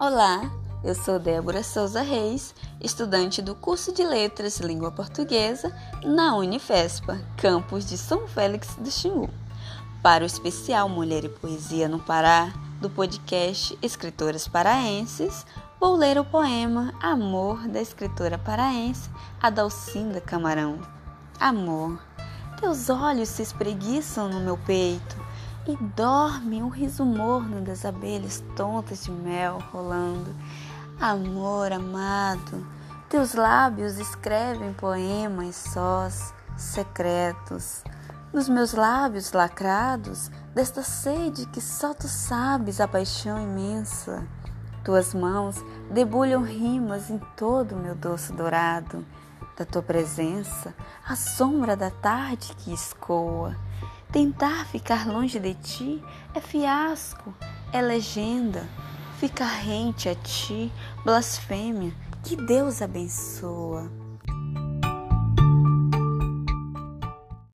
Olá, eu sou Débora Souza Reis, estudante do curso de Letras Língua Portuguesa na Unifespa, campus de São Félix do Xingu. Para o especial Mulher e Poesia no Pará, do podcast Escritoras Paraenses, vou ler o poema Amor da escritora paraense Adalcinda Camarão. Amor, teus olhos se espreguiçam no meu peito e dorme o riso morno das abelhas tontas de mel rolando. Amor amado, teus lábios escrevem poemas sós, secretos. Nos meus lábios lacrados, desta sede que só tu sabes a paixão imensa. Tuas mãos debulham rimas em todo o meu doce dourado. Da tua presença, a sombra da tarde que escoa. Tentar ficar longe de ti é fiasco, é legenda. Ficar rente a ti, blasfêmia, que Deus abençoa.